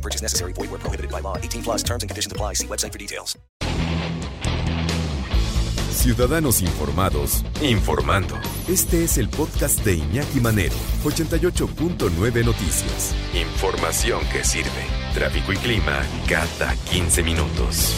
No purchase necessary. Void where prohibited by law. 18 plus terms and conditions apply. See website for details. Ciudadanos informados, informando. Este es el podcast de Iñaki Manero, 88.9 Noticias. Información que sirve. Tráfico y clima cada 15 minutos.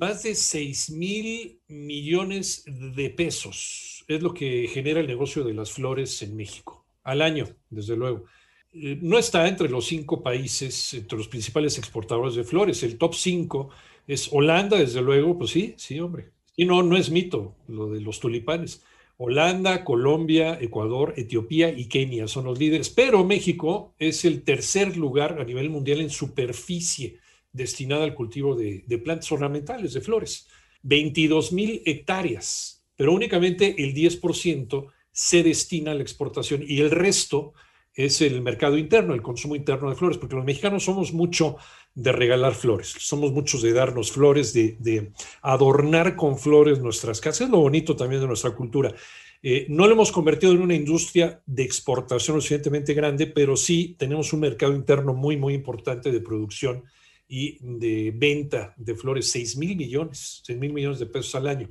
Más de 6 mil millones de pesos es lo que genera el negocio de las flores en México. Al año, desde luego. Eh, no está entre los cinco países, entre los principales exportadores de flores. El top 5 es Holanda, desde luego, pues sí, sí, hombre. Y no, no es mito lo de los tulipanes. Holanda, Colombia, Ecuador, Etiopía y Kenia son los líderes, pero México es el tercer lugar a nivel mundial en superficie destinada al cultivo de, de plantas ornamentales, de flores. 22 mil hectáreas, pero únicamente el 10% se destina a la exportación y el resto es el mercado interno, el consumo interno de flores, porque los mexicanos somos mucho de regalar flores, somos muchos de darnos flores, de, adornar con flores nuestras casas, es lo bonito también de nuestra cultura. Eh, no lo hemos convertido en una industria de exportación suficientemente grande, pero sí tenemos un mercado interno muy, muy importante de producción y de venta de flores, 6 mil millones, 6 mil millones de pesos al año.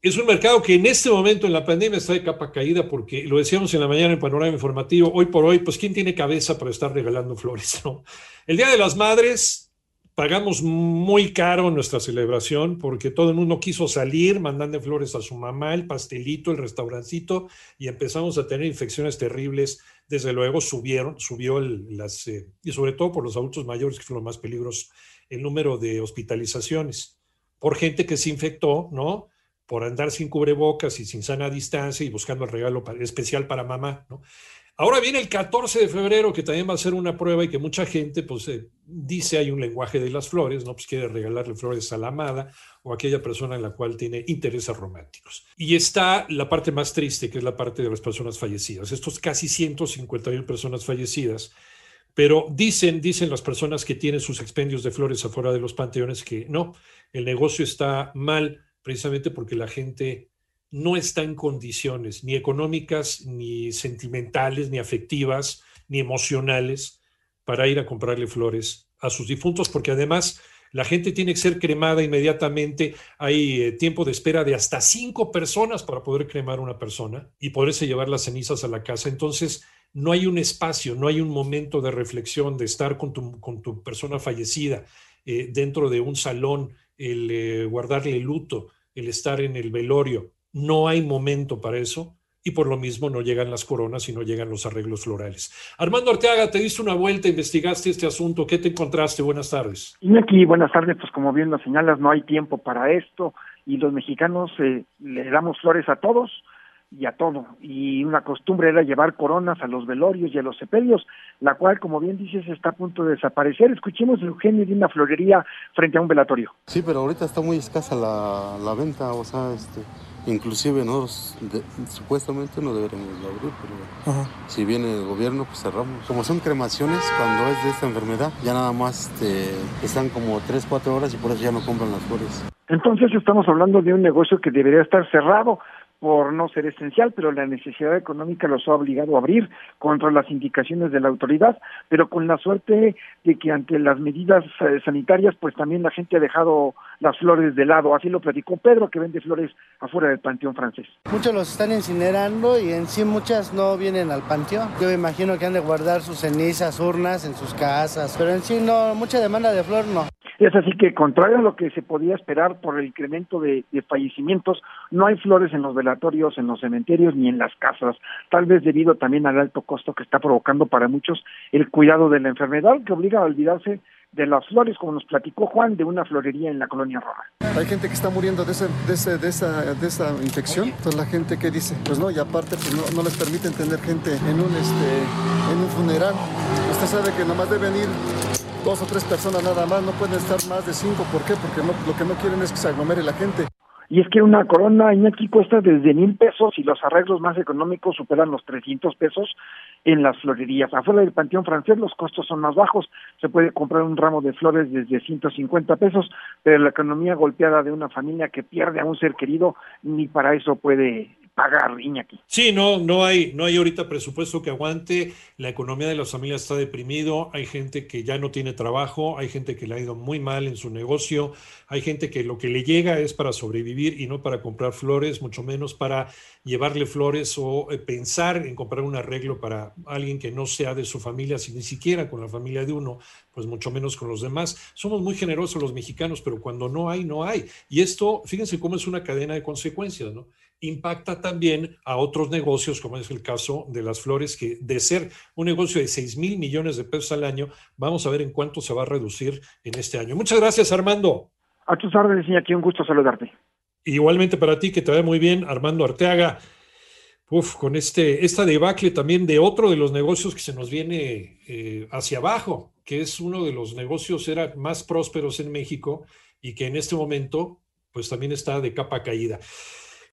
Es un mercado que en este momento en la pandemia está de capa caída porque lo decíamos en la mañana en Panorama Informativo, hoy por hoy, pues ¿quién tiene cabeza para estar regalando flores? No? El Día de las Madres pagamos muy caro nuestra celebración porque todo el mundo quiso salir mandando flores a su mamá, el pastelito, el restaurancito y empezamos a tener infecciones terribles. Desde luego subieron, subió el, las, eh, y sobre todo por los adultos mayores, que fue más peligroso, el número de hospitalizaciones por gente que se infectó, ¿no? Por andar sin cubrebocas y sin sana distancia y buscando el regalo especial para mamá. ¿no? Ahora viene el 14 de febrero, que también va a ser una prueba y que mucha gente pues, eh, dice hay un lenguaje de las flores, ¿no? Pues quiere regalarle flores a la amada o a aquella persona en la cual tiene intereses románticos. Y está la parte más triste, que es la parte de las personas fallecidas. Estos casi 150 mil personas fallecidas. Pero dicen, dicen las personas que tienen sus expendios de flores afuera de los panteones que no, el negocio está mal precisamente porque la gente no está en condiciones ni económicas, ni sentimentales, ni afectivas, ni emocionales para ir a comprarle flores a sus difuntos, porque además la gente tiene que ser cremada inmediatamente. Hay eh, tiempo de espera de hasta cinco personas para poder cremar una persona y poderse llevar las cenizas a la casa. Entonces, no hay un espacio, no hay un momento de reflexión, de estar con tu, con tu persona fallecida eh, dentro de un salón, el eh, guardarle luto, el estar en el velorio. No hay momento para eso y por lo mismo no llegan las coronas y no llegan los arreglos florales. Armando Arteaga, te diste una vuelta, investigaste este asunto. ¿Qué te encontraste? Buenas tardes. Iñaki, buenas tardes. Pues como bien lo señalas, no hay tiempo para esto y los mexicanos eh, le damos flores a todos y a todo. Y una costumbre era llevar coronas a los velorios y a los sepelios, la cual, como bien dices, está a punto de desaparecer. Escuchemos a Eugenio de una florería frente a un velatorio. Sí, pero ahorita está muy escasa la, la venta, o sea, este, inclusive nosotros de, supuestamente no deberíamos de abrir, pero Ajá. si viene el gobierno, pues cerramos. Como son cremaciones, cuando es de esta enfermedad, ya nada más este, están como 3, 4 horas y por eso ya no compran las flores. Entonces estamos hablando de un negocio que debería estar cerrado por no ser esencial, pero la necesidad económica los ha obligado a abrir contra las indicaciones de la autoridad, pero con la suerte de que ante las medidas eh, sanitarias, pues también la gente ha dejado las flores de lado. Así lo platicó Pedro, que vende flores afuera del Panteón francés. Muchos los están incinerando y en sí muchas no vienen al Panteón. Yo me imagino que han de guardar sus cenizas, urnas en sus casas, pero en sí no, mucha demanda de flor no. Es así que, contrario a lo que se podía esperar por el incremento de, de, fallecimientos, no hay flores en los velatorios, en los cementerios ni en las casas, tal vez debido también al alto costo que está provocando para muchos el cuidado de la enfermedad, que obliga a olvidarse de las flores, como nos platicó Juan, de una florería en la colonia Roma. Hay gente que está muriendo de, ese, de, ese, de, esa, de esa infección, entonces la gente que dice, pues no, y aparte pues no, no les permiten tener gente en un, este, en un funeral. Usted sabe que nomás deben ir dos o tres personas nada más, no pueden estar más de cinco. ¿Por qué? Porque no, lo que no quieren es que se aglomere la gente. Y es que una corona Iñaki cuesta desde mil pesos y los arreglos más económicos superan los 300 pesos en las florerías. Afuera del Panteón Francés los costos son más bajos. Se puede comprar un ramo de flores desde 150 pesos, pero la economía golpeada de una familia que pierde a un ser querido ni para eso puede pagar, Iñaki. Sí, no, no hay, no hay ahorita presupuesto que aguante, la economía de las familias está deprimido, hay gente que ya no tiene trabajo, hay gente que le ha ido muy mal en su negocio, hay gente que lo que le llega es para sobrevivir y no para comprar flores, mucho menos para llevarle flores o eh, pensar en comprar un arreglo para alguien que no sea de su familia, si ni siquiera con la familia de uno, pues mucho menos con los demás. Somos muy generosos los mexicanos, pero cuando no hay, no hay. Y esto, fíjense cómo es una cadena de consecuencias, ¿no? impacta también a otros negocios, como es el caso de las flores, que de ser un negocio de 6 mil millones de pesos al año, vamos a ver en cuánto se va a reducir en este año. Muchas gracias, Armando. A tus órdenes, aquí un gusto saludarte. Igualmente para ti, que te vaya muy bien, Armando Arteaga. Uf, con este, esta debacle también de otro de los negocios que se nos viene eh, hacia abajo, que es uno de los negocios era más prósperos en México y que en este momento, pues también está de capa caída.